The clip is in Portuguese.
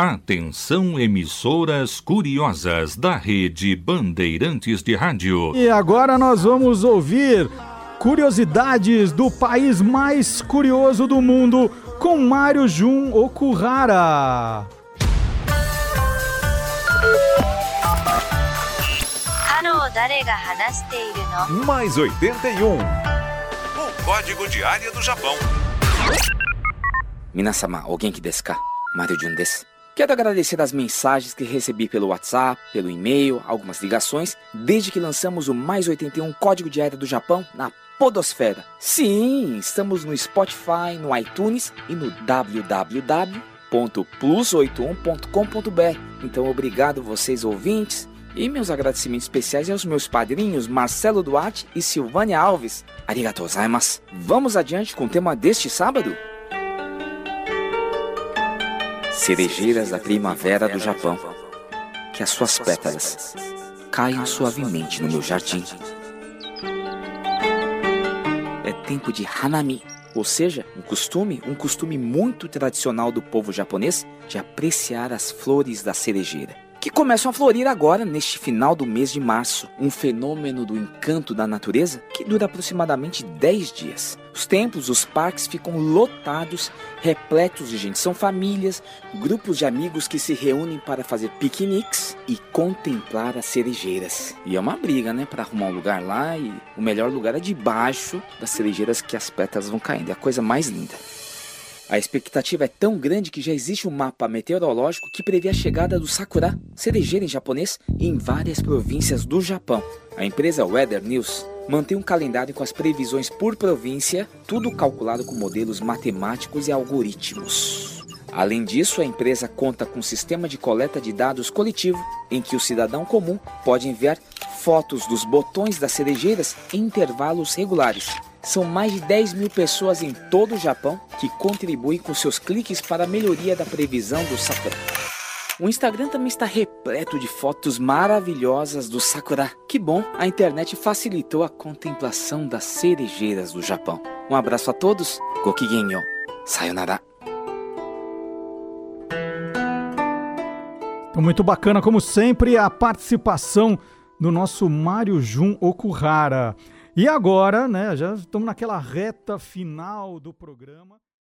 Atenção, emissoras curiosas da rede Bandeirantes de Rádio. E agora nós vamos ouvir curiosidades do país mais curioso do mundo com Mário Jun Okuhara. Mais 81. O código de área do Japão. Minasama, alguém que desu ka? Mário Jun desu. Quero agradecer as mensagens que recebi pelo WhatsApp, pelo e-mail, algumas ligações, desde que lançamos o Mais 81 Código de Área do Japão na Podosfera. Sim, estamos no Spotify, no iTunes e no www.plus81.com.br. Então, obrigado vocês ouvintes e meus agradecimentos especiais aos meus padrinhos Marcelo Duarte e Silvânia Alves. Arigatou gozaimasu. Vamos adiante com o tema deste sábado? Cerejeiras da primavera do Japão. Que as suas pétalas caiam suavemente no meu jardim. É tempo de Hanami, ou seja, um costume, um costume muito tradicional do povo japonês de apreciar as flores da cerejeira que começam a florir agora, neste final do mês de março. Um fenômeno do encanto da natureza que dura aproximadamente 10 dias. Os templos, os parques ficam lotados, repletos de gente. São famílias, grupos de amigos que se reúnem para fazer piqueniques e contemplar as cerejeiras. E é uma briga, né, para arrumar um lugar lá e o melhor lugar é debaixo das cerejeiras que as pétalas vão caindo. É a coisa mais linda. A expectativa é tão grande que já existe um mapa meteorológico que prevê a chegada do sakura, cerejeira em japonês, em várias províncias do Japão. A empresa Weather News mantém um calendário com as previsões por província, tudo calculado com modelos matemáticos e algoritmos. Além disso, a empresa conta com um sistema de coleta de dados coletivo em que o cidadão comum pode enviar fotos dos botões das cerejeiras em intervalos regulares, são mais de 10 mil pessoas em todo o Japão que contribuem com seus cliques para a melhoria da previsão do Sakura. O Instagram também está repleto de fotos maravilhosas do Sakura. Que bom, a internet facilitou a contemplação das cerejeiras do Japão. Um abraço a todos, Gokigenyo, sayonara. Então, muito bacana, como sempre, a participação do nosso Mário Jun Okuhara. E agora, né, já estamos naquela reta final do programa.